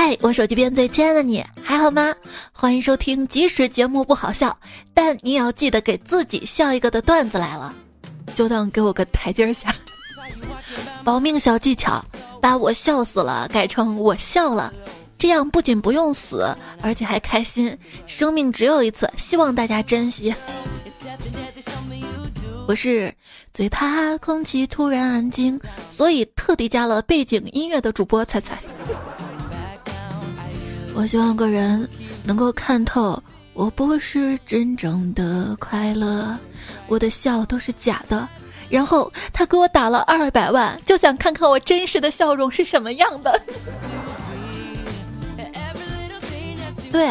嗨，我手机边最亲爱的你还好吗？欢迎收听，即使节目不好笑，但你也要记得给自己笑一个的段子来了，就当给我个台阶下。保命小技巧，把我笑死了改成我笑了，这样不仅不用死，而且还开心。生命只有一次，希望大家珍惜。我是最怕空气突然安静，所以特地加了背景音乐的主播彩彩。我希望个人能够看透，我不是真正的快乐，我的笑都是假的。然后他给我打了二百万，就想看看我真实的笑容是什么样的。对，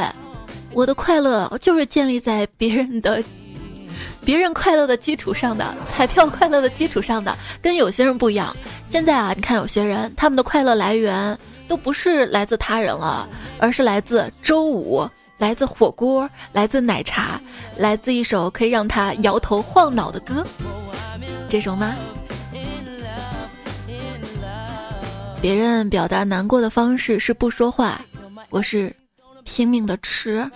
我的快乐就是建立在别人的。别人快乐的基础上的彩票快乐的基础上的，跟有些人不一样。现在啊，你看有些人他们的快乐来源都不是来自他人了，而是来自周五，来自火锅，来自奶茶，来自一首可以让他摇头晃脑的歌。这首吗？别人表达难过的方式是不说话，我是拼命的吃。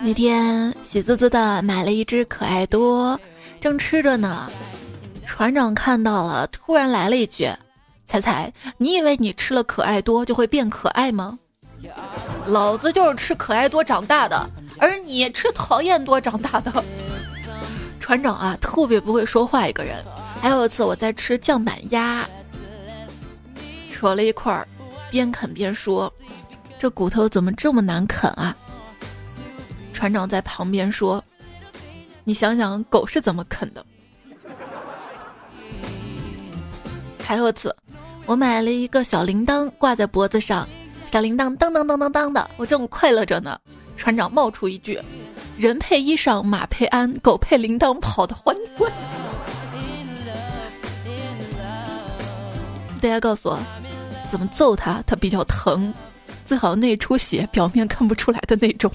那天喜滋滋的买了一只可爱多，正吃着呢，船长看到了，突然来了一句：“彩彩，你以为你吃了可爱多就会变可爱吗？老子就是吃可爱多长大的，而你吃讨厌多长大的。”船长啊，特别不会说话一个人。还有一次我在吃酱板鸭，扯了一块儿，边啃边说。这骨头怎么这么难啃啊？船长在旁边说：“你想想，狗是怎么啃的？”还有次，我买了一个小铃铛挂在脖子上，小铃铛当当当当当的，我正快乐着呢。船长冒出一句：“人配衣裳，马配鞍，狗配铃铛，跑得欢欢。”大家告诉我，怎么揍他，他比较疼？最好内出血，表面看不出来的那种。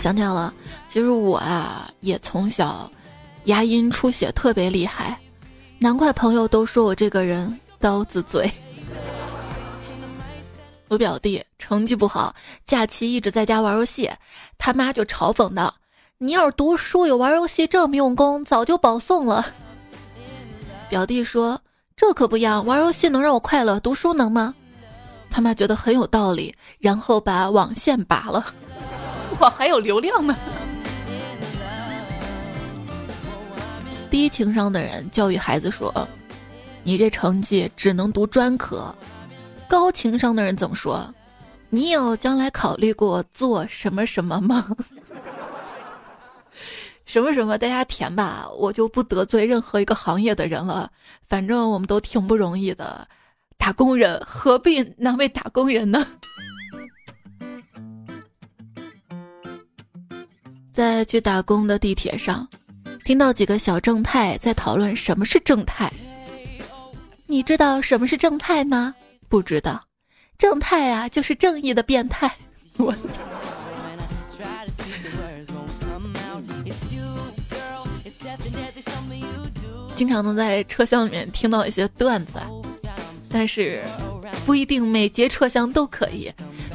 想起来了，其实我啊也从小牙龈出血特别厉害，难怪朋友都说我这个人刀子嘴。我表弟成绩不好，假期一直在家玩游戏，他妈就嘲讽道：“你要是读书有玩游戏这么用功，早就保送了。”表弟说。这可不一样，玩游戏能让我快乐，读书能吗？他妈觉得很有道理，然后把网线拔了。我还有流量呢。低情商的人教育孩子说：“你这成绩只能读专科。”高情商的人怎么说？你有将来考虑过做什么什么吗？什么什么，大家填吧，我就不得罪任何一个行业的人了。反正我们都挺不容易的，打工人何必难为打工人呢？在去打工的地铁上，听到几个小正太在讨论什么是正太。你知道什么是正太吗？不知道，正太啊，就是正义的变态。我。经常能在车厢里面听到一些段子，但是不一定每节车厢都可以。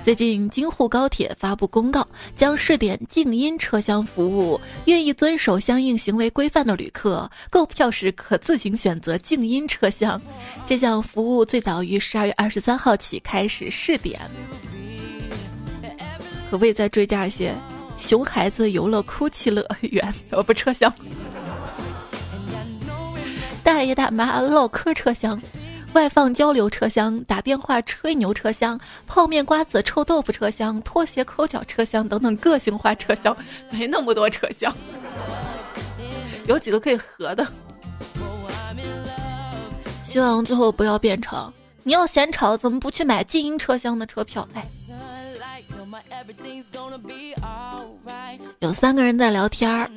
最近京沪高铁发布公告，将试点静音车厢服务，愿意遵守相应行为规范的旅客购票时可自行选择静音车厢。这项服务最早于十二月二十三号起开始试点，可不可以再追加一些熊孩子游乐哭泣乐园？我不，车厢。大爷大妈唠嗑车厢，外放交流车厢，打电话吹牛车厢，泡面瓜子臭豆腐车厢，拖鞋抠脚车厢等等个性化车厢，没那么多车厢，有几个可以合的。希望最后不要变成你要嫌吵，怎么不去买静音车厢的车票？哎，有三个人在聊天儿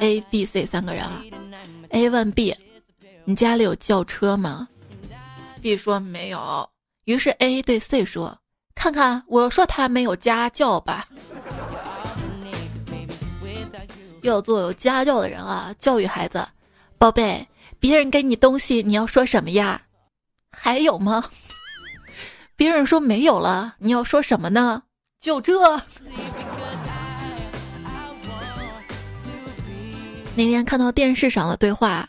，A、B、C 三个人啊，A 问 B。你家里有轿车吗？B 说没有。于是 A 对 C 说：“看看，我说他没有家教吧。”要做有家教的人啊，教育孩子。宝贝，别人给你东西，你要说什么呀？还有吗？别人说没有了，你要说什么呢？就这。那天看到电视上的对话，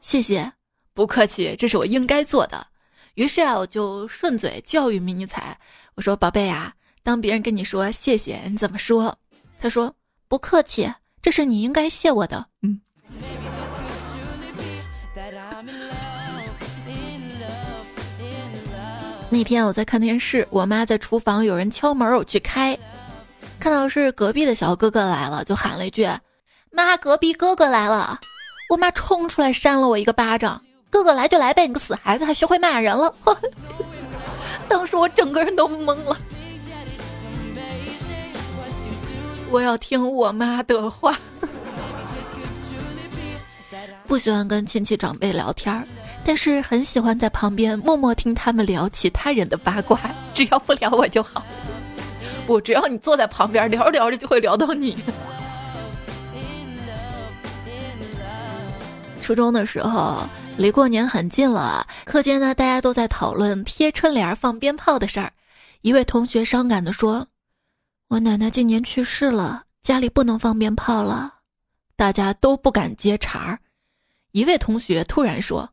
谢谢，不客气，这是我应该做的。于是啊，我就顺嘴教育迷你彩，我说：“宝贝啊，当别人跟你说谢谢，你怎么说？”他说：“不客气，这是你应该谢我的。”嗯。那天我在看电视，我妈在厨房，有人敲门，我去开，看到是隔壁的小哥哥来了，就喊了一句：“妈，隔壁哥哥来了！”我妈冲出来扇了我一个巴掌：“哥哥来就来呗，你个死孩子，还学会骂人了！” 当时我整个人都懵了。我要听我妈的话，不喜欢跟亲戚长辈聊天儿。但是很喜欢在旁边默默听他们聊其他人的八卦，只要不聊我就好。不，只要你坐在旁边聊着聊着就会聊到你。初中的时候，离过年很近了，课间呢大家都在讨论贴春联、放鞭炮的事儿。一位同学伤感的说：“我奶奶今年去世了，家里不能放鞭炮了。”大家都不敢接茬儿。一位同学突然说。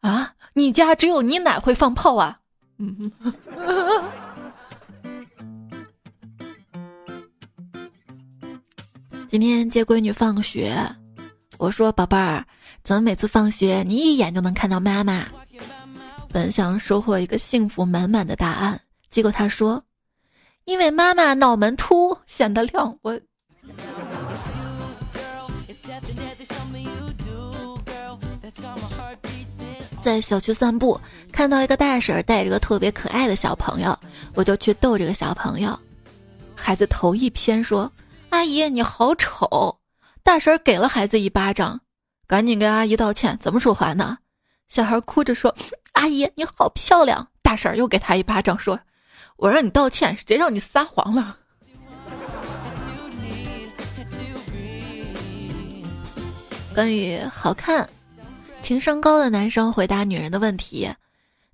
啊，你家只有你奶会放炮啊？嗯。今天接闺女放学，我说：“宝贝儿，怎么每次放学你一眼就能看到妈妈？”本想收获一个幸福满满的答案，结果他说：“因为妈妈脑门凸，显得亮。”我。在小区散步，看到一个大婶带着个特别可爱的小朋友，我就去逗这个小朋友。孩子头一偏说：“阿姨，你好丑！”大婶给了孩子一巴掌，赶紧跟阿姨道歉。怎么说话呢？小孩哭着说：“阿姨，你好漂亮！”大婶又给他一巴掌，说：“我让你道歉，谁让你撒谎了？”关于好看。情商高的男生回答女人的问题：“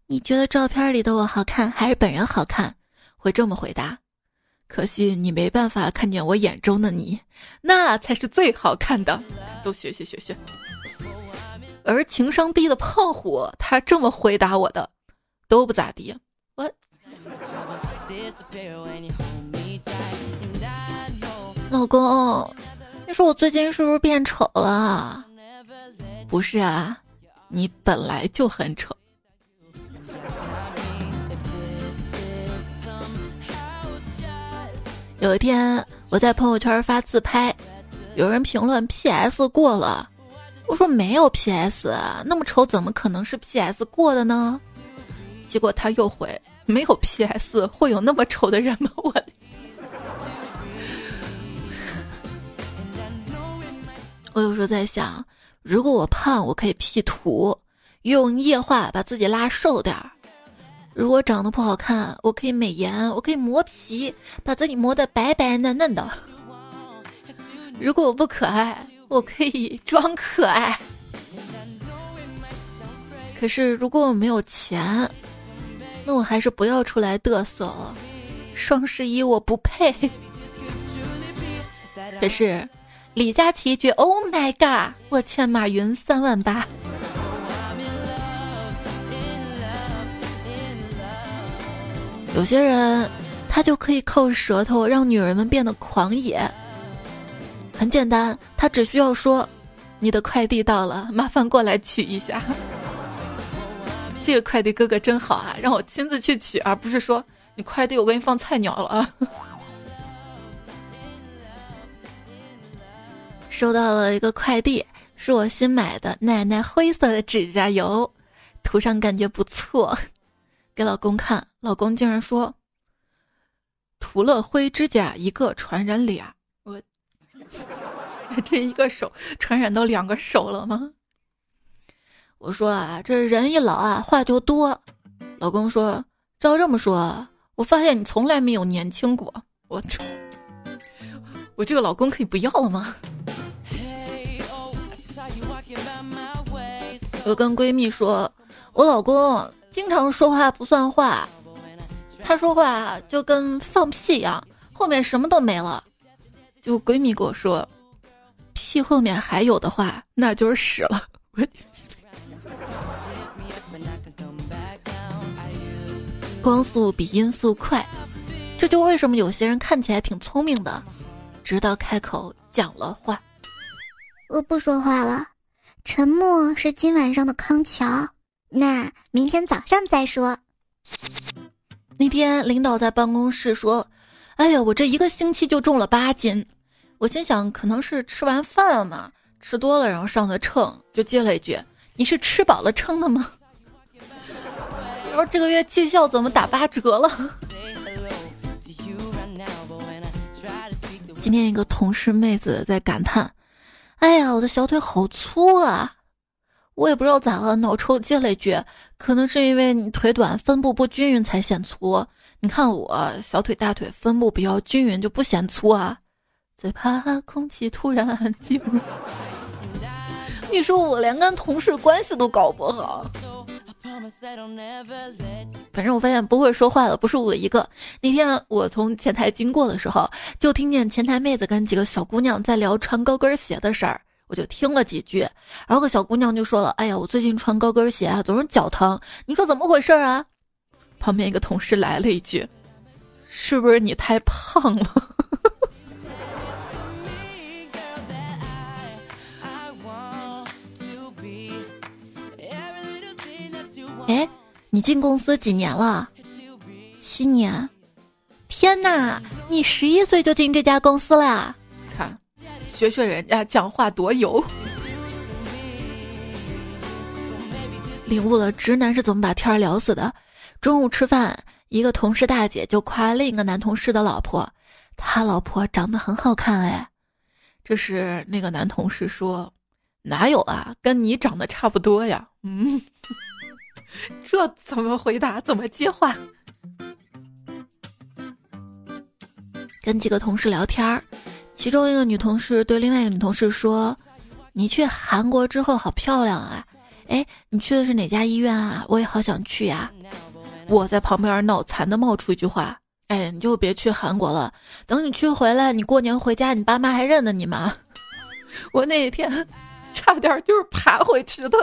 你觉得照片里的我好看，还是本人好看？”会这么回答：“可惜你没办法看见我眼中的你，那才是最好看的。”都学学学学。而情商低的胖虎，他这么回答我的：“都不咋地。”我老公，你说我最近是不是变丑了？不是啊，你本来就很丑。有一天我在朋友圈发自拍，有人评论 PS 过了，我说没有 PS，那么丑怎么可能是 PS 过的呢？结果他又回没有 PS 会有那么丑的人吗？我，我有时候在想。如果我胖，我可以 P 图，用液化把自己拉瘦点儿；如果长得不好看，我可以美颜，我可以磨皮，把自己磨得白白嫩嫩的；如果我不可爱，我可以装可爱。可是如果我没有钱，那我还是不要出来嘚瑟了。双十一我不配。可是。李佳琦一句 “Oh my god”，我欠马云三万八。有些人，他就可以靠舌头让女人们变得狂野。很简单，他只需要说：“你的快递到了，麻烦过来取一下。” 这个快递哥哥真好啊，让我亲自去取，而不是说你快递我给你放菜鸟了啊。收到了一个快递，是我新买的奶奶灰色的指甲油，涂上感觉不错，给老公看，老公竟然说：“涂了灰指甲一个传染俩，我 这一个手传染到两个手了吗？”我说啊，这人一老啊话就多。老公说：“照这么说，我发现你从来没有年轻过。”我我这个老公可以不要了吗？我跟闺蜜说，我老公经常说话不算话，他说话就跟放屁一样，后面什么都没了。就闺蜜跟我说，屁后面还有的话，那就是屎了。光速比音速快，这就为什么有些人看起来挺聪明的，直到开口讲了话。我不说话了，沉默是今晚上的康桥。那明天早上再说。那天领导在办公室说：“哎呀，我这一个星期就重了八斤。”我心想，可能是吃完饭了嘛，吃多了然后上的秤，就接了一句：“你是吃饱了撑的吗？”然后这个月绩效怎么打八折了？今天一个同事妹子在感叹：“哎呀，我的小腿好粗啊！”我也不知道咋了，脑抽接了一句：“可能是因为你腿短，分布不均匀才显粗。你看我小腿、大腿分布比较均匀，就不显粗啊。”最怕空气突然安静。你说我连跟同事关系都搞不好。反正我发现不会说话的不是我一个。那天我从前台经过的时候，就听见前台妹子跟几个小姑娘在聊穿高跟鞋的事儿。我就听了几句，然后个小姑娘就说了：“哎呀，我最近穿高跟鞋啊，总是脚疼。你说怎么回事啊？”旁边一个同事来了一句：“是不是你太胖了？” 哎，你进公司几年了？七年。天哪，你十一岁就进这家公司了？看。学学人家讲话多油，领悟了直男是怎么把天儿聊死的。中午吃饭，一个同事大姐就夸另一个男同事的老婆，他老婆长得很好看哎。这时那个男同事说：“哪有啊，跟你长得差不多呀。”嗯，这怎么回答？怎么接话？跟几个同事聊天儿。其中一个女同事对另外一个女同事说：“你去韩国之后好漂亮啊！哎，你去的是哪家医院啊？我也好想去呀！”我在旁边脑残的冒出一句话：“哎，你就别去韩国了，等你去回来，你过年回家，你爸妈还认得你吗？” 我那一天差点就是爬回去的。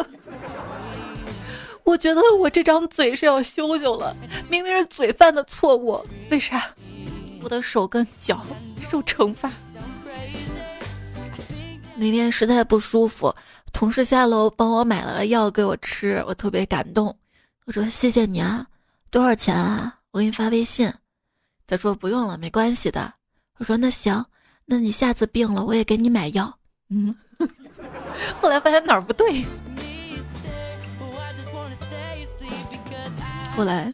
我觉得我这张嘴是要羞羞了，明明是嘴犯的错误，为啥我的手跟脚受惩罚？那天实在不舒服，同事下楼帮我买了药给我吃，我特别感动。我说谢谢你啊，多少钱啊？我给你发微信。他说不用了，没关系的。我说那行，那你下次病了我也给你买药。嗯，后来发现哪儿不对。后来，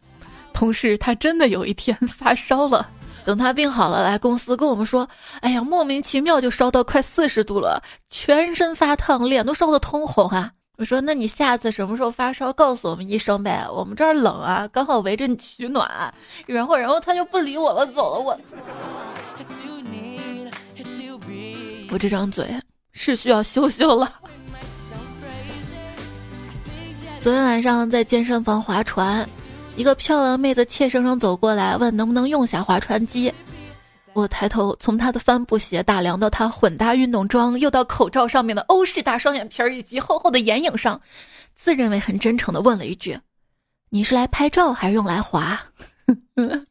同事他真的有一天发烧了。等他病好了，来公司跟我们说：“哎呀，莫名其妙就烧到快四十度了，全身发烫，脸都烧得通红啊！”我说：“那你下次什么时候发烧，告诉我们一声呗，我们这儿冷啊，刚好围着你取暖。”然后，然后他就不理我了，走了。我，我这张嘴是需要修修了。昨天晚上在健身房划船。一个漂亮妹子怯生生走过来，问能不能用下划船机。我抬头从她的帆布鞋打量到她混搭运动装，又到口罩上面的欧式大双眼皮儿以及厚厚的眼影上，自认为很真诚的问了一句：“你是来拍照还是用来划？”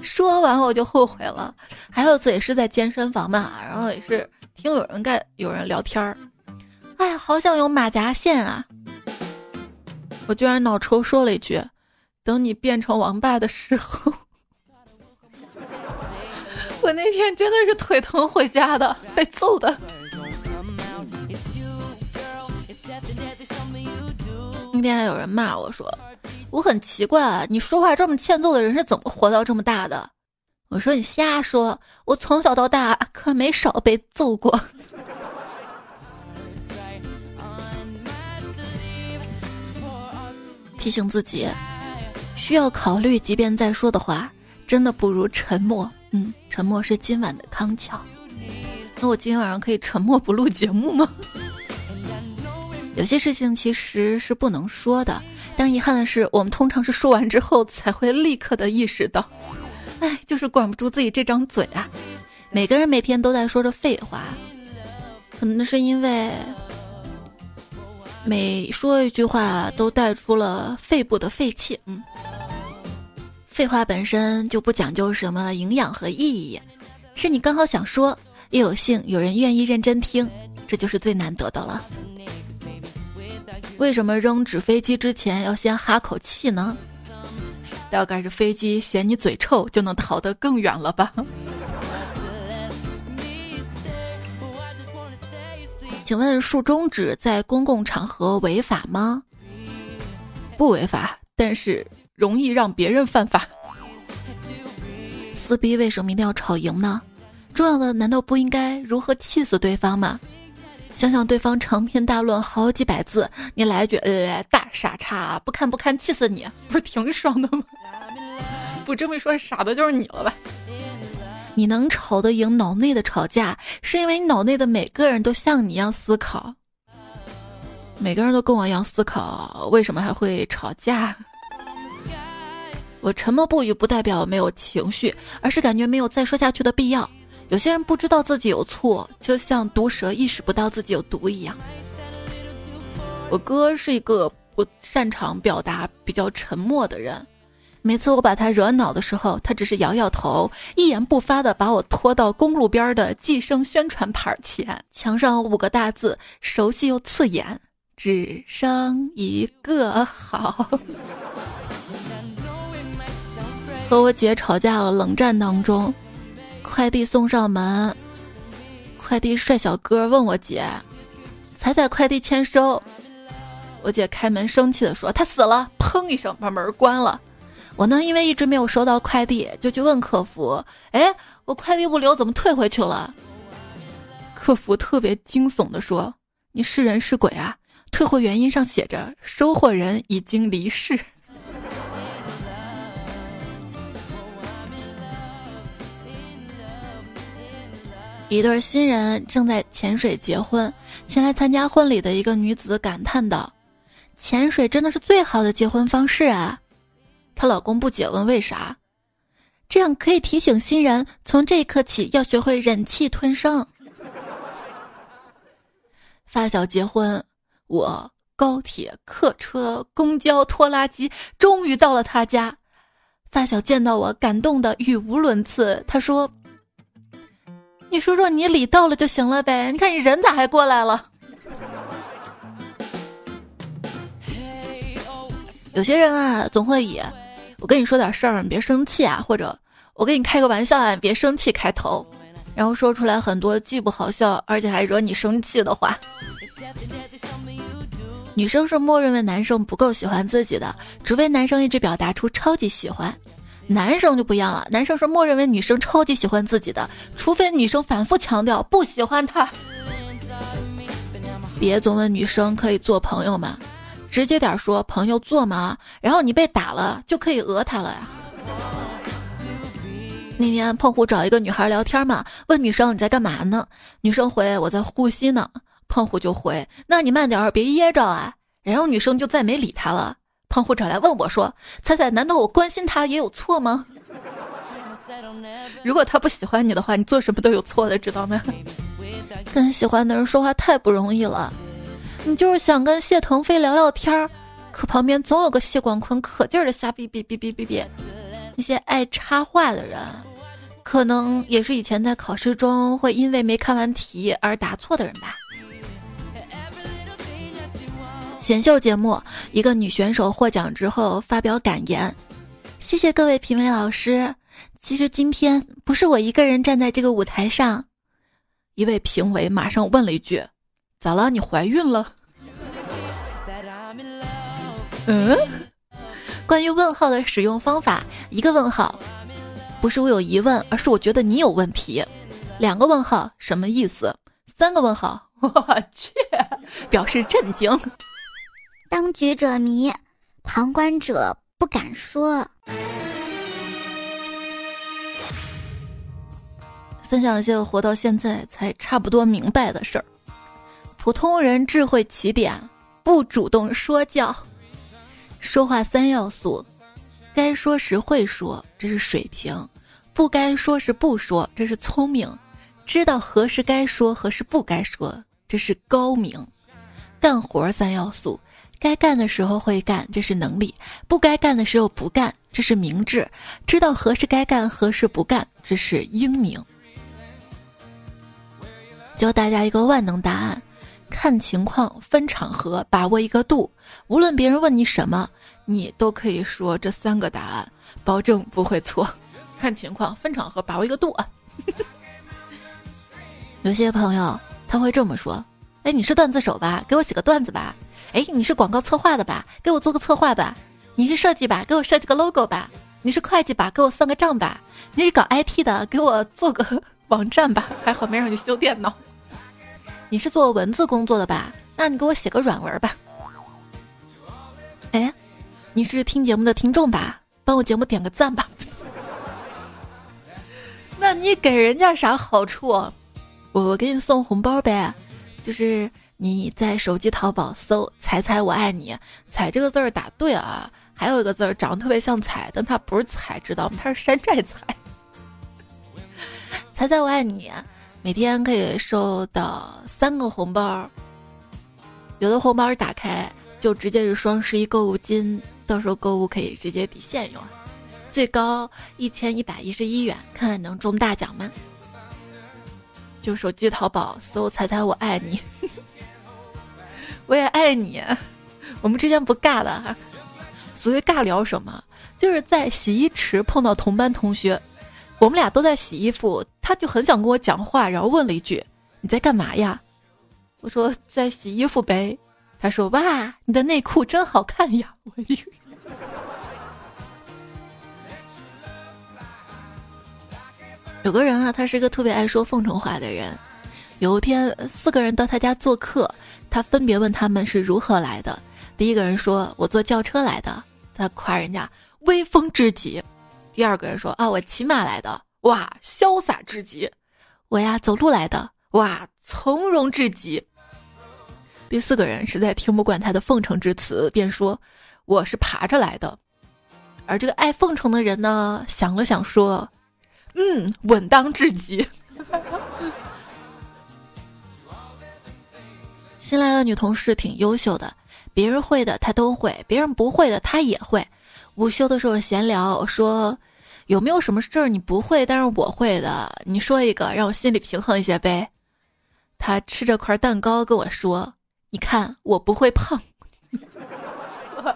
说完我就后悔了。还有次也是在健身房嘛，然后也是听有人干有人聊天儿，哎，好想有马甲线啊。我居然脑抽说了一句：“等你变成王八的时候。”我那天真的是腿疼回家的，被揍的。那天还有人骂我说：“我很奇怪，你说话这么欠揍的人是怎么活到这么大的？”我说：“你瞎说，我从小到大可没少被揍过。”提醒自己，需要考虑，即便再说的话，真的不如沉默。嗯，沉默是今晚的康桥。那我今天晚上可以沉默不录节目吗？有些事情其实是不能说的，但遗憾的是，我们通常是说完之后才会立刻的意识到，哎，就是管不住自己这张嘴啊。每个人每天都在说着废话，可能是因为每说一句话都带出了肺部的废气。嗯，废话本身就不讲究什么营养和意义，是你刚好想说，又有幸有人愿意认真听，这就是最难得的了。为什么扔纸飞机之前要先哈口气呢？大概是飞机嫌你嘴臭，就能逃得更远了吧？请问竖中指在公共场合违法吗？不违法，但是容易让别人犯法。撕逼为什么一定要吵赢呢？重要的难道不应该如何气死对方吗？想想对方长篇大论好几百字，你来一句“呃，大傻叉，不看不看，气死你”，不是挺爽的吗？不这么一说，傻的就是你了吧？你能吵得赢脑内的吵架，是因为你脑内的每个人都像你一样思考，每个人都跟我一样思考，为什么还会吵架？我沉默不语不代表没有情绪，而是感觉没有再说下去的必要。有些人不知道自己有错，就像毒蛇意识不到自己有毒一样。我哥是一个不擅长表达、比较沉默的人。每次我把他惹恼的时候，他只是摇摇头，一言不发的把我拖到公路边的计生宣传牌前，墙上五个大字，熟悉又刺眼：“只生一个好。”和我姐吵架了，冷战当中。快递送上门，快递帅小哥问我姐：“彩彩快递签收。”我姐开门生气的说：“他死了！”砰一声把门关了。我呢，因为一直没有收到快递，就去问客服：“哎，我快递物流怎么退回去了？”客服特别惊悚的说：“你是人是鬼啊？退货原因上写着收货人已经离世。”一对新人正在潜水结婚，前来参加婚礼的一个女子感叹道：“潜水真的是最好的结婚方式啊！”她老公不解问：“为啥？”这样可以提醒新人，从这一刻起要学会忍气吞声。发小结婚，我高铁、客车、公交、拖拉机，终于到了他家。发小见到我，感动的语无伦次。他说。你说说，你礼到了就行了呗。你看你人咋还过来了？有些人啊，总会以“我跟你说点事儿，你别生气啊”或者“我跟你开个玩笑啊，你别生气”开头，然后说出来很多既不好笑，而且还惹你生气的话。女生是默认为男生不够喜欢自己的，除非男生一直表达出超级喜欢。男生就不一样了，男生是默认为女生超级喜欢自己的，除非女生反复强调不喜欢他。别总问女生可以做朋友吗？直接点说朋友做吗？然后你被打了就可以讹他了呀。那天胖虎找一个女孩聊天嘛，问女生你在干嘛呢？女生回我在呼吸呢。胖虎就回那你慢点儿别噎着啊。然后女生就再没理他了。胖虎找来问我说：“彩彩，难道我关心他也有错吗？如果他不喜欢你的话，你做什么都有错的，知道吗？跟喜欢的人说话太不容易了。你就是想跟谢腾飞聊聊天儿，可旁边总有个谢广坤可劲儿的瞎逼逼逼逼逼逼。那些爱插话的人，可能也是以前在考试中会因为没看完题而答错的人吧。”选秀节目，一个女选手获奖之后发表感言：“谢谢各位评委老师。其实今天不是我一个人站在这个舞台上。”一位评委马上问了一句：“咋了？你怀孕了？”嗯？关于问号的使用方法，一个问号，不是我有疑问，而是我觉得你有问题。两个问号，什么意思？三个问号，我去，表示震惊。当局者迷，旁观者不敢说。分享一些活到现在才差不多明白的事儿。普通人智慧起点，不主动说教。说话三要素：该说时会说，这是水平；不该说时不说，这是聪明；知道何时该说，何时不该说，这是高明。干活三要素：该干的时候会干，这是能力；不该干的时候不干，这是明智；知道何时该干，何时不干，这是英明。教大家一个万能答案：看情况，分场合，把握一个度。无论别人问你什么，你都可以说这三个答案，保证不会错。看情况，分场合，把握一个度啊。有些朋友他会这么说。哎，你是段子手吧？给我写个段子吧。哎，你是广告策划的吧？给我做个策划吧。你是设计吧？给我设计个 logo 吧。你是会计吧？给我算个账吧。你是搞 IT 的？给我做个 网站吧。还好没让你修电脑。你是做文字工作的吧？那你给我写个软文吧。哎，你是听节目的听众吧？帮我节目点个赞吧。那你给人家啥好处？我我给你送红包呗。就是你在手机淘宝搜“彩彩我爱你”，“彩”这个字儿打对啊，还有一个字儿长得特别像“彩”，但它不是“彩”，知道吗？它是山寨彩。彩彩我爱你，每天可以收到三个红包，有的红包打开就直接是双十一购物金，到时候购物可以直接抵现用，最高一千一百一十一元，看看能中大奖吗？就手机淘宝搜“猜猜我爱你”，我也爱你。我们之间不尬的哈。所谓尬聊什么？就是在洗衣池碰到同班同学，我们俩都在洗衣服，他就很想跟我讲话，然后问了一句：“你在干嘛呀？”我说：“在洗衣服呗。”他说：“哇，你的内裤真好看呀！” 我一。有个人啊，他是一个特别爱说奉承话的人。有一天，四个人到他家做客，他分别问他们是如何来的。第一个人说：“我坐轿车来的。”他夸人家威风至极。第二个人说：“啊，我骑马来的，哇，潇洒至极。我呀，走路来的，哇，从容至极。”第四个人实在听不惯他的奉承之词，便说：“我是爬着来的。”而这个爱奉承的人呢，想了想说。嗯，稳当至极。新来的女同事挺优秀的，别人会的她都会，别人不会的她也会。午休的时候闲聊说，有没有什么事儿你不会，但是我会的？你说一个，让我心里平衡一些呗。他吃着块蛋糕跟我说：“你看，我不会胖。”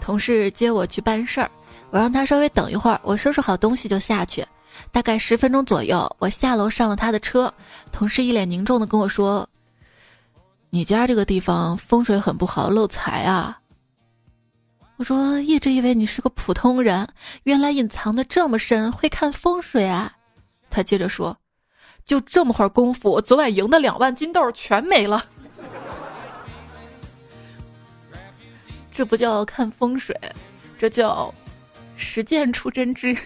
同事接我去办事儿。我让他稍微等一会儿，我收拾好东西就下去。大概十分钟左右，我下楼上了他的车。同事一脸凝重的跟我说：“你家这个地方风水很不好，漏财啊。”我说：“一直以为你是个普通人，原来隐藏的这么深，会看风水啊。”他接着说：“就这么会儿功夫，昨晚赢的两万金豆全没了。这不叫看风水，这叫……”实践出真知。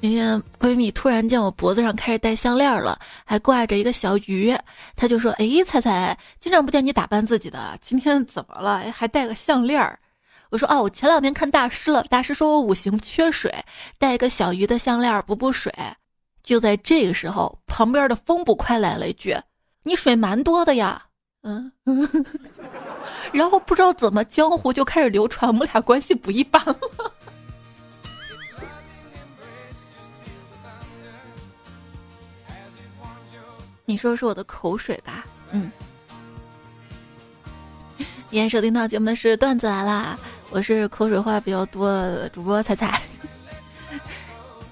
那天闺蜜突然见我脖子上开始戴项链了，还挂着一个小鱼，她就说：“哎，彩彩，经常不见你打扮自己的，今天怎么了？还戴个项链？”我说：“哦，我前两天看大师了，大师说我五行缺水，戴一个小鱼的项链补补水。”就在这个时候，旁边的风捕快来了一句：“你水蛮多的呀。”嗯，然后不知道怎么江湖就开始流传我们俩关系不一般了。你说说我的口水吧，嗯。今天收听到节目的是段子来啦，我是口水话比较多的主播彩彩，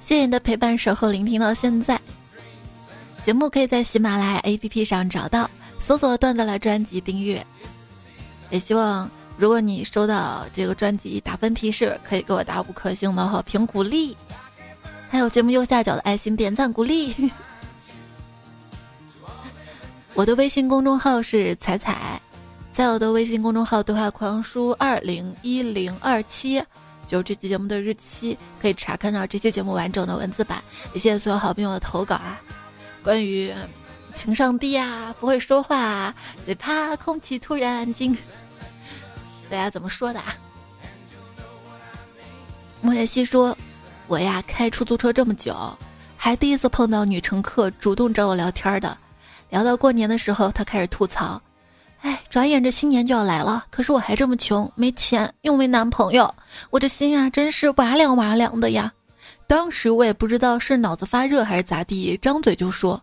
谢谢你的陪伴、守候、聆听到现在。节目可以在喜马拉雅 APP 上找到。搜索段子来专辑订阅，也希望如果你收到这个专辑打分提示，可以给我打五颗星的好评鼓励，还有节目右下角的爱心点赞鼓励。我的微信公众号是彩彩，在我的微信公众号对话框输二零一零二七，就是这期节目的日期，可以查看到这期节目完整的文字版。也谢谢所有好朋友的投稿啊，关于。情商低啊，不会说话啊，最怕空气突然安静。大家怎么说的啊？莫叶西说：“我呀，开出租车这么久，还第一次碰到女乘客主动找我聊天的。聊到过年的时候，他开始吐槽：‘哎，转眼这新年就要来了，可是我还这么穷，没钱又没男朋友，我这心啊，真是哇凉哇凉的呀。’当时我也不知道是脑子发热还是咋地，张嘴就说：‘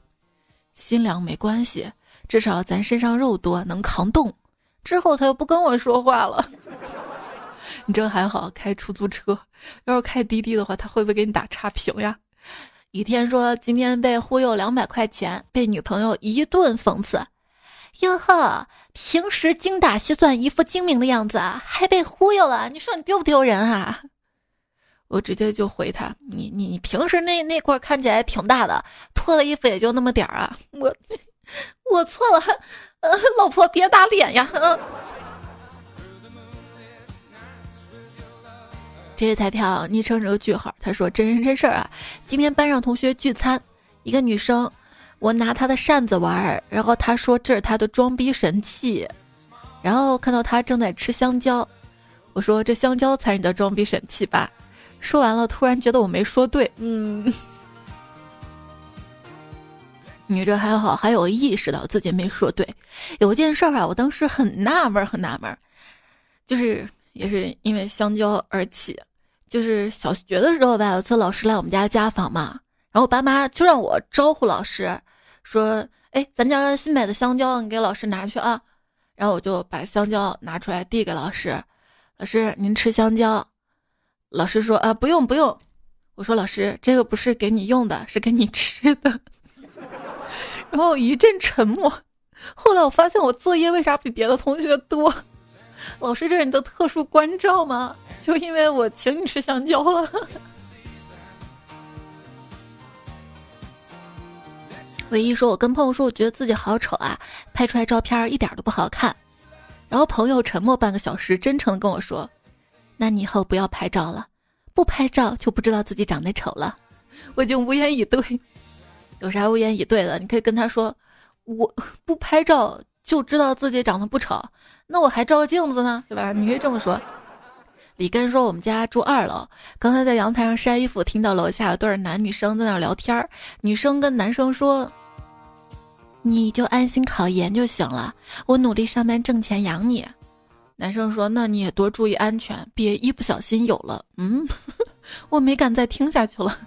心凉没关系，至少咱身上肉多，能扛冻。’之后他又不跟我说话了。”你这还好，开出租车，要是开滴滴的话，他会不会给你打差评呀？雨天说今天被忽悠两百块钱，被女朋友一顿讽刺。哟呵，平时精打细算，一副精明的样子，还被忽悠了，你说你丢不丢人啊？我直接就回他：你你你平时那那块看起来挺大的，脱了衣服也就那么点儿啊！我 我错了，呃，老婆别打脸呀。这些彩票昵称是个句号。他说：“真人真事儿啊，今天班上同学聚餐，一个女生，我拿她的扇子玩，然后她说这是她的装逼神器，然后看到她正在吃香蕉，我说这香蕉才是你的装逼神器吧。说完了，突然觉得我没说对，嗯，你这还好，还有意识到自己没说对。有件事儿啊，我当时很纳闷，很纳闷，就是。”也是因为香蕉而起，就是小学的时候吧，有次老师来我们家家访嘛，然后我爸妈就让我招呼老师，说：“哎，咱家新买的香蕉，你给老师拿去啊。”然后我就把香蕉拿出来递给老师，老师您吃香蕉。老师说：“啊，不用不用。”我说：“老师，这个不是给你用的，是给你吃的。”然后一阵沉默。后来我发现我作业为啥比别的同学多？老师，这是你的特殊关照吗？就因为我请你吃香蕉了。唯一说，我跟朋友说，我觉得自己好丑啊，拍出来照片一点都不好看。然后朋友沉默半个小时，真诚的跟我说：“那你以后不要拍照了，不拍照就不知道自己长得丑了。”我已经无言以对。有啥无言以对的？你可以跟他说：“我不拍照就知道自己长得不丑。”那我还照镜子呢，对吧？你可以这么说。李根说：“我们家住二楼，刚才在阳台上晒衣服，听到楼下有对男女生在那聊天。女生跟男生说：‘你就安心考研就行了，我努力上班挣钱养你。’男生说：‘那你也多注意安全，别一不小心有了。’嗯，我没敢再听下去了。”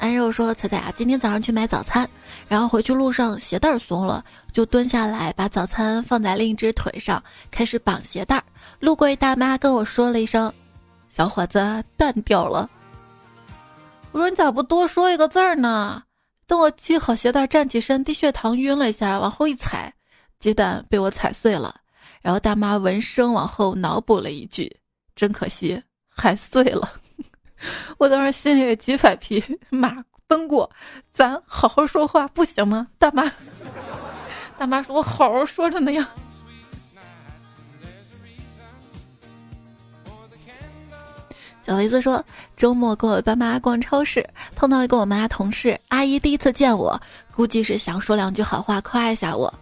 安肉说：“彩彩啊，今天早上去买早餐。”然后回去路上鞋带松了，就蹲下来把早餐放在另一只腿上，开始绑鞋带。路过一大妈跟我说了一声：“小伙子，蛋掉了。”我说：“你咋不多说一个字儿呢？”等我系好鞋带，站起身，低血糖晕了一下，往后一踩，鸡蛋被我踩碎了。然后大妈闻声往后脑补了一句：“真可惜，还碎了。” 我当时心里也几百匹 马。奔过，咱好好说话不行吗？大妈，大妈说：“我好好说着呢呀。”小雷子说：“周末跟我爸妈逛超市，碰到一个我妈同事阿姨，第一次见我，估计是想说两句好话夸一下我。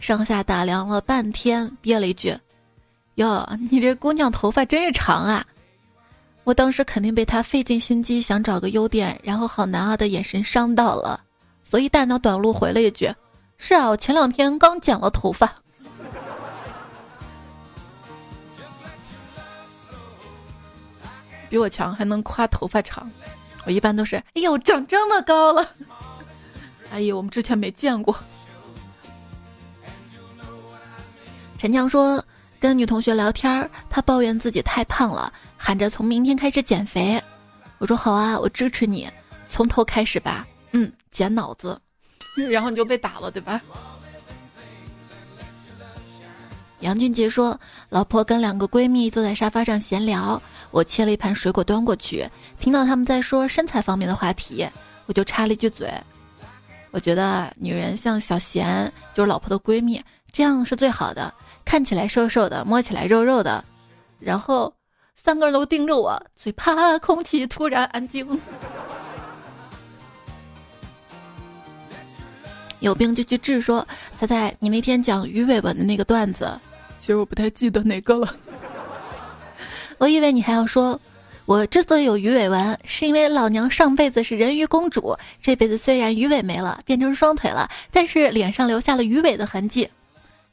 上下打量了半天，憋了一句：‘哟，你这姑娘头发真是长啊！’”我当时肯定被他费尽心机想找个优点，然后好男儿的眼神伤到了，所以大脑短路回了一句：“是啊，我前两天刚剪了头发。”比我强还能夸头发长，我一般都是：“哎呦，长这么高了！”阿姨，我们之前没见过。陈强说。跟女同学聊天，她抱怨自己太胖了，喊着从明天开始减肥。我说好啊，我支持你，从头开始吧。嗯，减脑子，然后你就被打了，对吧？杨俊杰说，老婆跟两个闺蜜坐在沙发上闲聊，我切了一盘水果端过去，听到他们在说身材方面的话题，我就插了一句嘴，我觉得女人像小贤，就是老婆的闺蜜，这样是最好的。看起来瘦瘦的，摸起来肉肉的，然后三个人都盯着我，最怕空气突然安静。有病就去治。说猜猜你那天讲鱼尾纹的那个段子，其实我不太记得哪个了。我以为你还要说，我之所以有鱼尾纹，是因为老娘上辈子是人鱼公主，这辈子虽然鱼尾没了，变成双腿了，但是脸上留下了鱼尾的痕迹。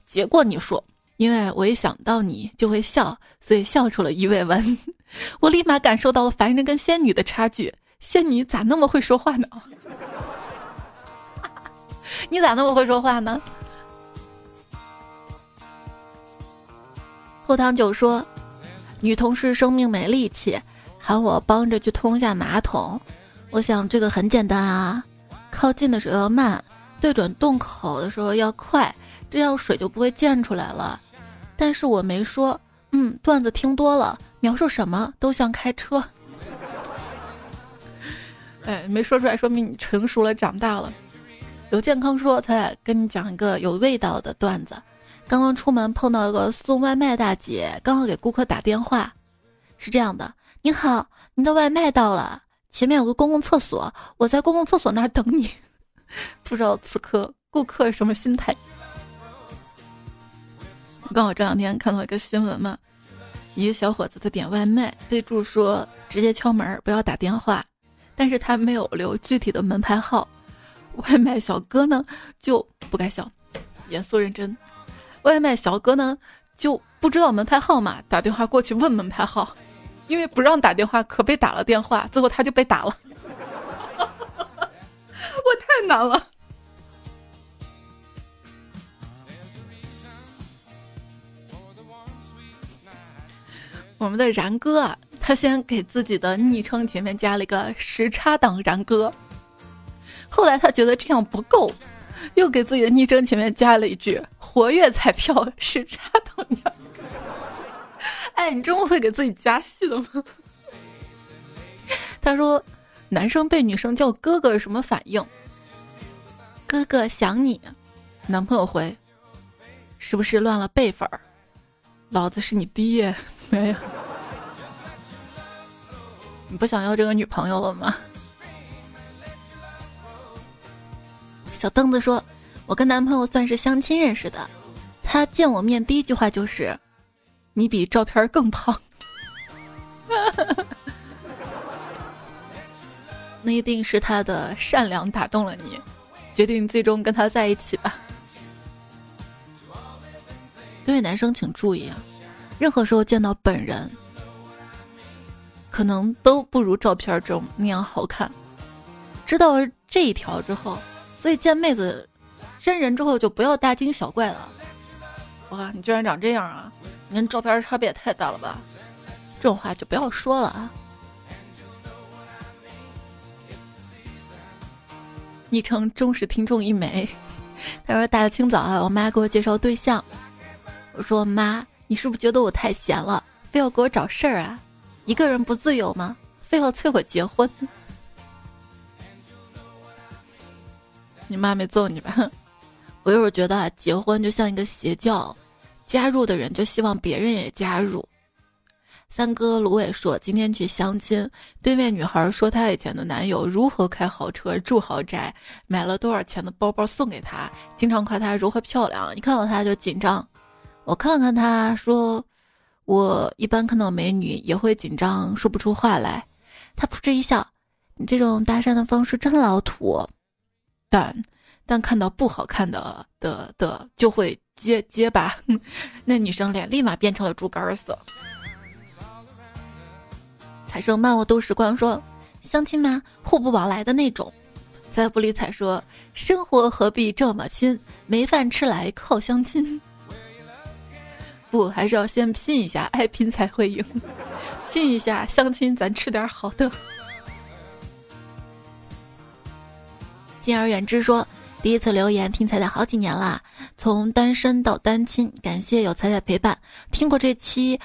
结果你说，因为我一想到你就会笑，所以笑出了鱼尾纹。我立马感受到了凡人跟仙女的差距，仙女咋那么会说话呢？你咋那么会说话呢？后堂酒说，女同事生命没力气，喊我帮着去通一下马桶。我想这个很简单啊，靠近的时候要慢，对准洞口的时候要快，这样水就不会溅出来了。但是我没说，嗯，段子听多了，描述什么都像开车。哎，没说出来，说明你成熟了，长大了。有健康说，才跟你讲一个有味道的段子。刚刚出门碰到一个送外卖大姐，刚好给顾客打电话，是这样的：您好，您的外卖到了，前面有个公共厕所，我在公共厕所那儿等你。不知道此刻顾客什么心态。刚好这两天看到一个新闻嘛，一个小伙子他点外卖，备注说直接敲门，不要打电话，但是他没有留具体的门牌号。外卖小哥呢就不该笑，严肃认真。外卖小哥呢就不知道门牌号码，打电话过去问门牌号，因为不让打电话，可被打了电话，最后他就被打了。我太难了。我们的然哥啊，他先给自己的昵称前面加了一个时差党然哥。后来他觉得这样不够，又给自己的昵称前面加了一句“活跃彩票是插档呀”。哎，你这么会给自己加戏的吗？他说：“男生被女生叫哥哥是什么反应？”哥哥想你。男朋友回：“是不是乱了辈分儿？老子是你爹。”没有。你不想要这个女朋友了吗？小凳子说：“我跟男朋友算是相亲认识的，他见我面第一句话就是，你比照片更胖。那一定是他的善良打动了你，决定最终跟他在一起吧。男生请注意啊，任何时候见到本人，可能都不如照片中那样好看。知道了这一条之后。”所以见妹子真人之后就不要大惊小怪了。哇，你居然长这样啊！你跟照片差别也太大了吧？这种话就不要说了啊。昵称忠实听众一枚，他说大清早啊，我妈给我介绍对象，我说妈，你是不是觉得我太闲了，非要给我找事儿啊？一个人不自由吗？非要催我结婚？你妈没揍你吧？我有时候觉得啊，结婚就像一个邪教，加入的人就希望别人也加入。三哥芦苇说，今天去相亲，对面女孩说她以前的男友如何开豪车、住豪宅，买了多少钱的包包送给她，经常夸她如何漂亮。一看到她就紧张。我看了看他，说：“我一般看到美女也会紧张，说不出话来。”他扑哧一笑：“你这种搭讪的方式真老土。”但但看到不好看的的的就会结结巴，那女生脸立马变成了猪肝色。彩生漫我都时光说相亲吗？互不往来的那种。再不理睬说生活何必这么拼？没饭吃来靠相亲。不，还是要先拼一下，爱拼才会赢。拼一下相亲，咱吃点好的。敬而远之说：“第一次留言听彩彩好几年了，从单身到单亲，感谢有彩彩陪伴。听过这期，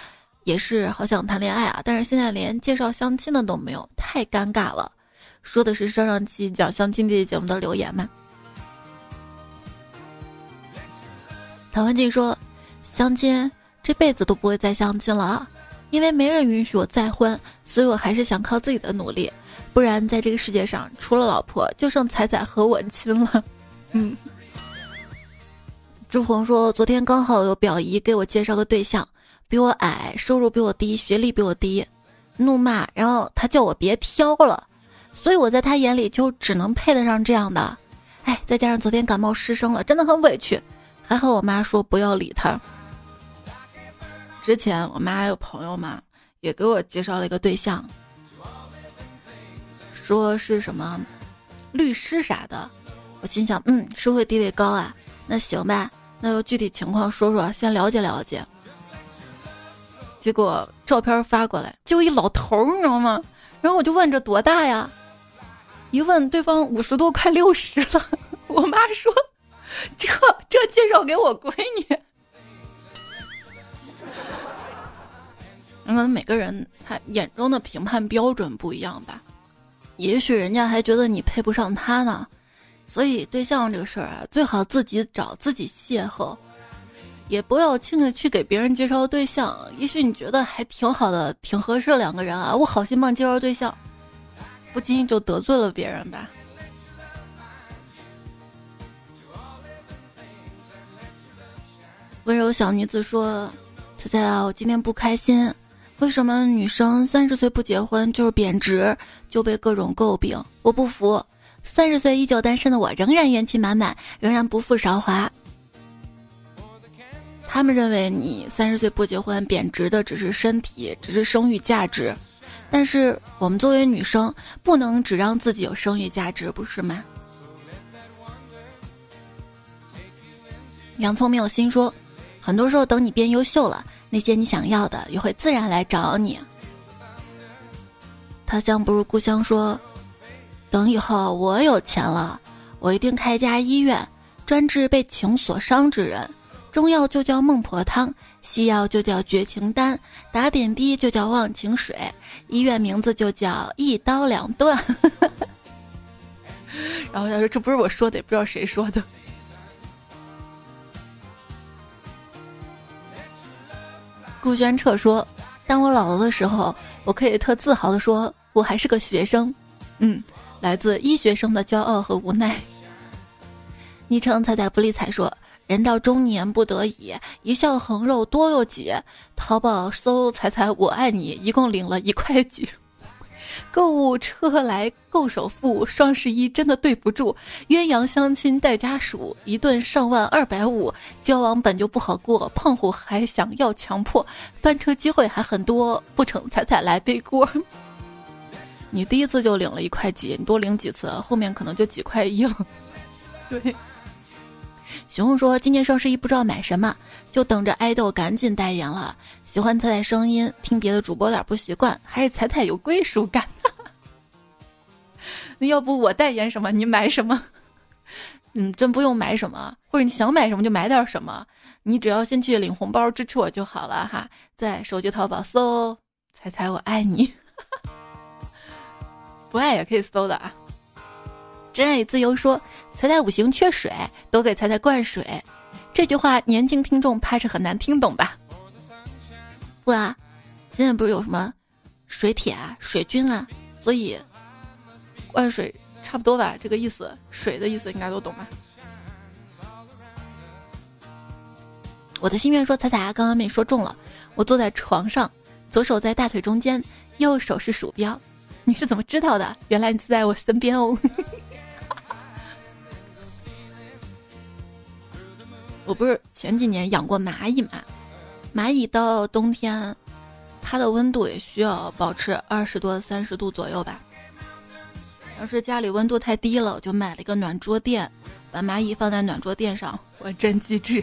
也是好想谈恋爱啊，但是现在连介绍相亲的都没有，太尴尬了。”说的是上上期讲相亲这期节目的留言吗？唐文静说：“相亲这辈子都不会再相亲了，因为没人允许我再婚，所以我还是想靠自己的努力。”不然，在这个世界上，除了老婆，就剩彩彩和我亲了。嗯。朱红说，昨天刚好有表姨给我介绍个对象，比我矮，收入比我低，学历比我低，怒骂，然后他叫我别挑了，所以我在他眼里就只能配得上这样的。哎，再加上昨天感冒失声了，真的很委屈。还好我妈说不要理他。之前我妈有朋友嘛，也给我介绍了一个对象，说是什么律师啥的。我心想，嗯，社会地位高啊，那行吧。那就具体情况说说，先了解了解。结果照片发过来，就一老头，你知道吗？然后我就问这多大呀？一问对方五十多，快六十了。我妈说：“这这介绍给我闺女。”可能每个人他眼中的评判标准不一样吧，也许人家还觉得你配不上他呢。所以对象这个事儿啊，最好自己找自己邂逅，也不要轻易去给别人介绍对象。也许你觉得还挺好的，挺合适两个人啊，我好心帮你介绍对象，不经意就得罪了别人吧。温柔小女子说：“猜猜啊，我今天不开心，为什么女生三十岁不结婚就是贬值，就被各种诟病？我不服。”三十岁依旧单身的我，仍然元气满满，仍然不负韶华。他们认为你三十岁不结婚，贬值的只是身体，只是生育价值。但是我们作为女生，不能只让自己有生育价值，不是吗？洋葱没有心说，很多时候等你变优秀了，那些你想要的也会自然来找你。他乡不如故乡说。等以后我有钱了，我一定开家医院，专治被情所伤之人。中药就叫孟婆汤，西药就叫绝情丹，打点滴就叫忘情水，医院名字就叫一刀两断。然后他说：“这不是我说的，也不知道谁说的。”顾轩彻说：“当我老了的时候，我可以特自豪的说，我还是个学生。”嗯。来自医学生的骄傲和无奈。昵称彩彩不理睬说：“人到中年不得已，一笑横肉多又挤。淘宝搜‘彩彩我爱你’，一共领了一块几。购物车来够首付，双十一真的对不住。鸳鸯相亲带家属，一顿上万二百五。交往本就不好过，胖虎还想要强迫，翻车机会还很多，不成彩彩来背锅。”你第一次就领了一块几，你多领几次，后面可能就几块一了。对，熊熊说今年双十一不知道买什么，就等着爱豆赶紧代言了。喜欢彩彩声音，听别的主播有点不习惯，还是彩彩有归属感。那 要不我代言什么，你买什么？嗯，真不用买什么，或者你想买什么就买点什么，你只要先去领红包支持我就好了哈。在手机淘宝搜“彩彩我爱你”。不爱也可以搜的啊！真爱自由说：“彩彩五行缺水，多给彩彩灌水。”这句话年轻听众怕是很难听懂吧？不啊，现在不是有什么水铁啊、水军啊，所以灌水差不多吧？这个意思，水的意思应该都懂吧？我的心愿说：“彩彩啊，刚刚被你说中了。我坐在床上，左手在大腿中间，右手是鼠标。”你是怎么知道的？原来你在我身边哦。我不是前几年养过蚂蚁嘛？蚂蚁到冬天，它的温度也需要保持二十多、三十度左右吧。要是家里温度太低了，我就买了一个暖桌垫，把蚂蚁放在暖桌垫上。我真机智。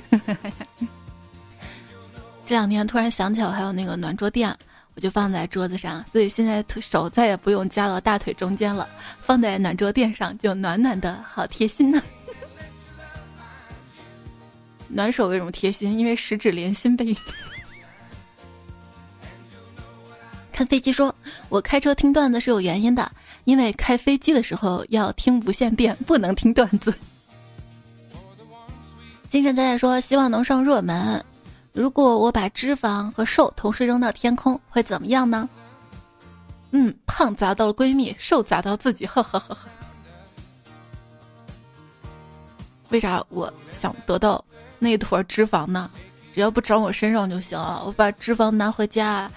这两天突然想起来，我还有那个暖桌垫。我就放在桌子上，所以现在手再也不用夹到大腿中间了，放在暖桌垫上就暖暖的，好贴心呢。暖手为什么贴心？因为十指连心呗。看飞机说，我开车听段子是有原因的，因为开飞机的时候要听无线电，不能听段子。精神仔仔说，希望能上热门。如果我把脂肪和瘦同时扔到天空，会怎么样呢？嗯，胖砸到了闺蜜，瘦砸到自己，呵呵呵呵。为啥我想得到那坨脂肪呢？只要不长我身上就行了。我把脂肪拿回家，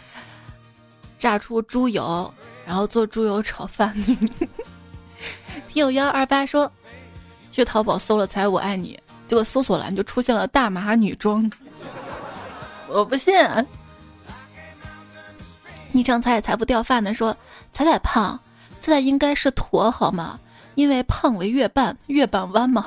榨出猪油，然后做猪油炒饭。听友幺二八说，去淘宝搜了“才我爱你”，结果搜索栏就出现了大码女装。我不信。昵称彩彩才不掉饭的说：“彩彩胖，彩彩应该是驼好吗？因为胖为月半，月半弯嘛。”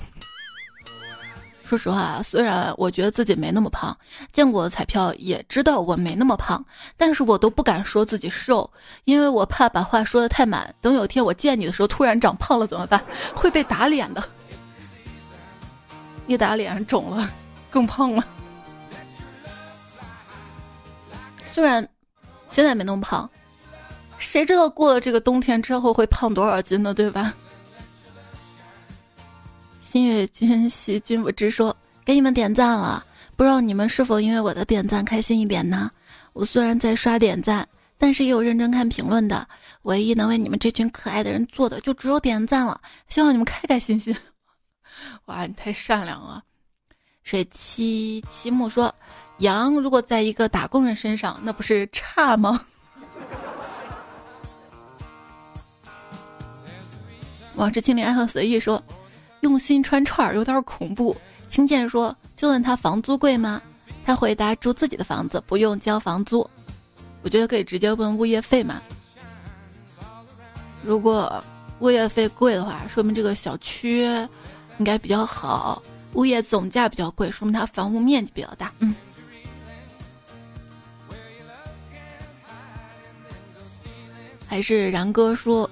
说实话，虽然我觉得自己没那么胖，见过彩票也知道我没那么胖，但是我都不敢说自己瘦，因为我怕把话说的太满，等有天我见你的时候突然长胖了怎么办？会被打脸的。一打脸肿了，更胖了。虽然现在没那么胖，谁知道过了这个冬天之后会胖多少斤呢？对吧？新月君兮君不知说，给你们点赞了，不知道你们是否因为我的点赞开心一点呢？我虽然在刷点赞，但是也有认真看评论的。唯一能为你们这群可爱的人做的，就只有点赞了。希望你们开开心心。哇，你太善良了。水七七木说，羊如果在一个打工人身上，那不是差吗？往事清零，爱恨随意说。用心穿串儿有点恐怖。青剑说：“就问他房租贵吗？”他回答：“住自己的房子不用交房租。”我觉得可以直接问物业费嘛。如果物业费贵的话，说明这个小区应该比较好。物业总价比较贵，说明它房屋面积比较大。嗯。还是然哥说，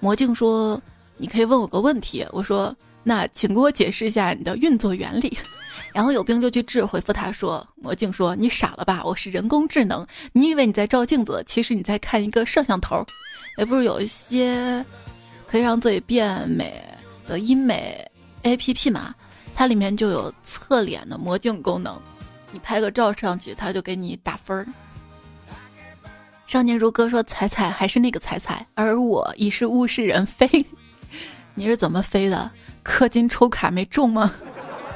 魔镜说：“你可以问我个问题。”我说。那请给我解释一下你的运作原理。然后有病就去治，回复他说：“魔镜说你傻了吧？我是人工智能，你以为你在照镜子，其实你在看一个摄像头。也不是有一些可以让自己变美的医美 A P P 嘛？它里面就有侧脸的魔镜功能，你拍个照上去，它就给你打分儿。”少年如歌说：“彩彩还是那个彩彩，而我已是物是人非。你是怎么飞的？”氪金抽卡没中吗？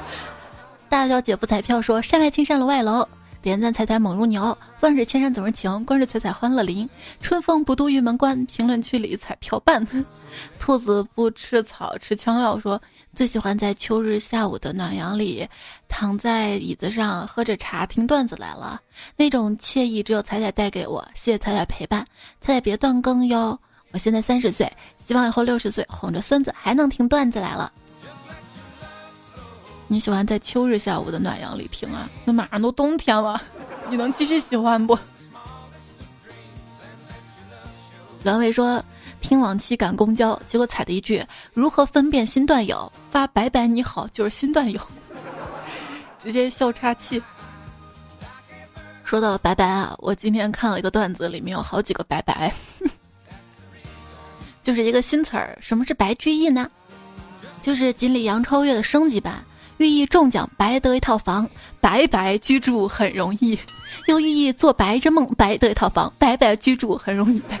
大小姐夫彩票说山外青山楼外楼，点赞彩彩猛如牛，万水千山总是情，关注彩彩欢乐林，春风不度玉门关。评论区里彩票办，兔子不吃草吃枪药说最喜欢在秋日下午的暖阳里，躺在椅子上喝着茶听段子来了，那种惬意只有彩彩带给我。谢谢彩彩陪伴，彩彩别断更哟。我现在三十岁，希望以后六十岁哄着孙子还能听段子来了。你喜欢在秋日下午的暖阳里听啊？那马上都冬天了，你能继续喜欢不？栾伟说听往期赶公交，结果踩的一句“如何分辨新段友”，发“拜拜你好”就是新段友，直接笑岔气。说到拜拜啊，我今天看了一个段子，里面有好几个拜拜。就是一个新词儿，什么是白居易呢？就是锦鲤杨超越的升级版，寓意中奖白得一套房，白白居住很容易；又寓意做白日梦白得一套房，白白居住很容易。白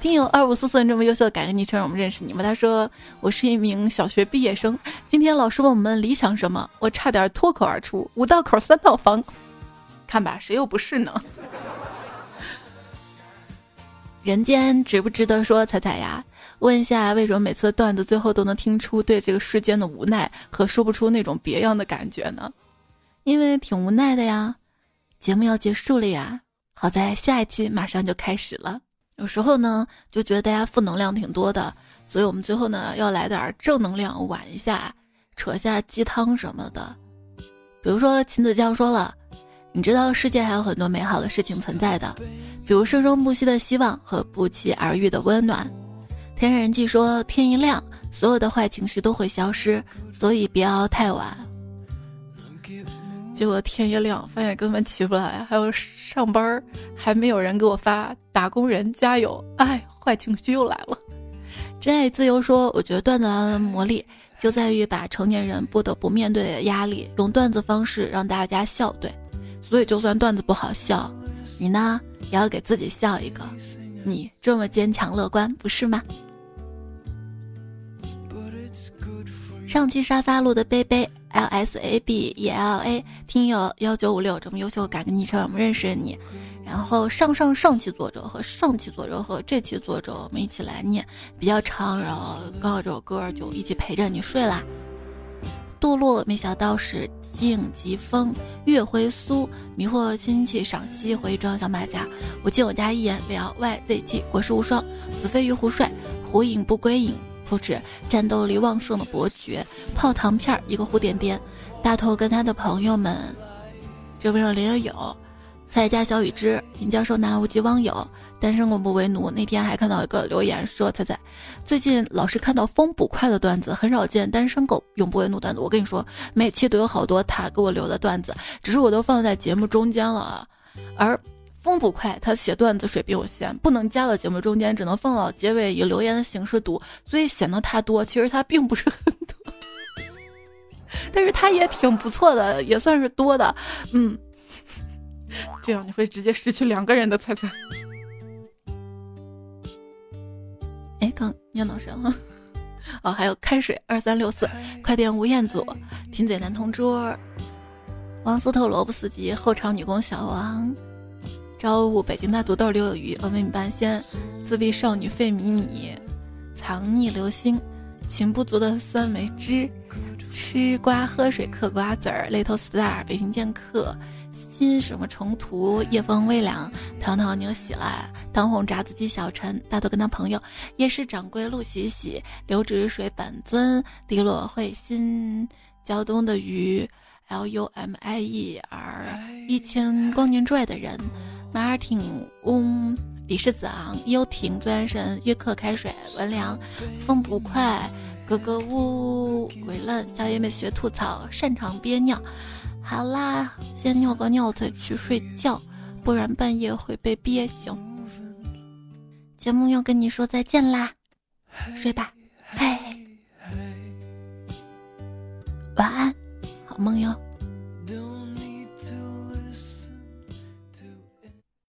听友二五四四这么优秀改个昵称，我们认识你吗？他说我是一名小学毕业生，今天老师问我们理想什么，我差点脱口而出五道口三套房，看吧，谁又不是呢？人间值不值得说？彩彩呀，问一下，为什么每次段子最后都能听出对这个世间的无奈和说不出那种别样的感觉呢？因为挺无奈的呀。节目要结束了呀，好在下一期马上就开始了。有时候呢，就觉得大家负能量挺多的，所以我们最后呢要来点正能量，玩一下，扯下鸡汤什么的。比如说秦子江说了。你知道世界还有很多美好的事情存在的，比如生生不息的希望和不期而遇的温暖。天人记说，天一亮，所有的坏情绪都会消失，所以别熬太晚。结果天一亮，发现根本起不来，还有上班还没有人给我发打工人加油。哎，坏情绪又来了。真爱自由说，我觉得段子的魔力就在于把成年人不得不面对的压力，用段子方式让大家笑。对。所以，就算段子不好笑，你呢也要给自己笑一个。你这么坚强乐观，不是吗？上期沙发录的杯杯 L S A B E L A 听友幺九五六这么优秀，改个昵称我们认识你。然后上上上期作者和上期作者和这期作者我们一起来念，比较长，然后刚好这首歌就一起陪着你睡啦。堕落没想到是静疾风月回苏迷惑亲戚赏析回庄小马甲，我进我家一眼聊 YZG 国士无双。子非鱼胡帅火影不归影。不止战斗力旺盛的伯爵，泡糖片儿一个蝴点点，大头跟他的朋友们，这边上林有友，蔡家小雨之，尹教授，南来无极网友，单身狗不为奴。那天还看到一个留言说，彩彩最近老是看到风捕快的段子，很少见单身狗永不为奴段子。我跟你说，每期都有好多他给我留的段子，只是我都放在节目中间了啊，而。风捕快，他写段子水平有限，不能加到节目中间，只能放到结尾以留言的形式读，所以显得他多，其实他并不是很多，但是他也挺不错的，也算是多的，嗯，这样你会直接失去两个人的猜猜。念到谁了？哦，还有开水二三六四，快点吴彦祖，贫嘴男同桌，王斯特罗布斯基，后场女工小王。朝雾，北京大土豆，刘有余，峨眉米半仙，自闭少女费米米，藏匿流星，情不足的酸梅汁，吃瓜喝水嗑瓜子儿，little star，北平剑客，新什么重图，夜风微凉，淘淘牛喜了，当红炸子鸡小陈，大头跟他朋友，夜市掌柜陆喜喜，流止水本尊，滴落会心，胶东的鱼，l u m i e r，一千光年之外的人。马尔挺翁、李世子昂、幽婷、钻神、约克、开水、文良、风不快、格格巫、伟乐、小野美学吐槽，擅长憋尿。好啦，先尿个尿再去睡觉，不然半夜会被憋醒。节目要跟你说再见啦，睡吧，嘿，晚安，好梦哟。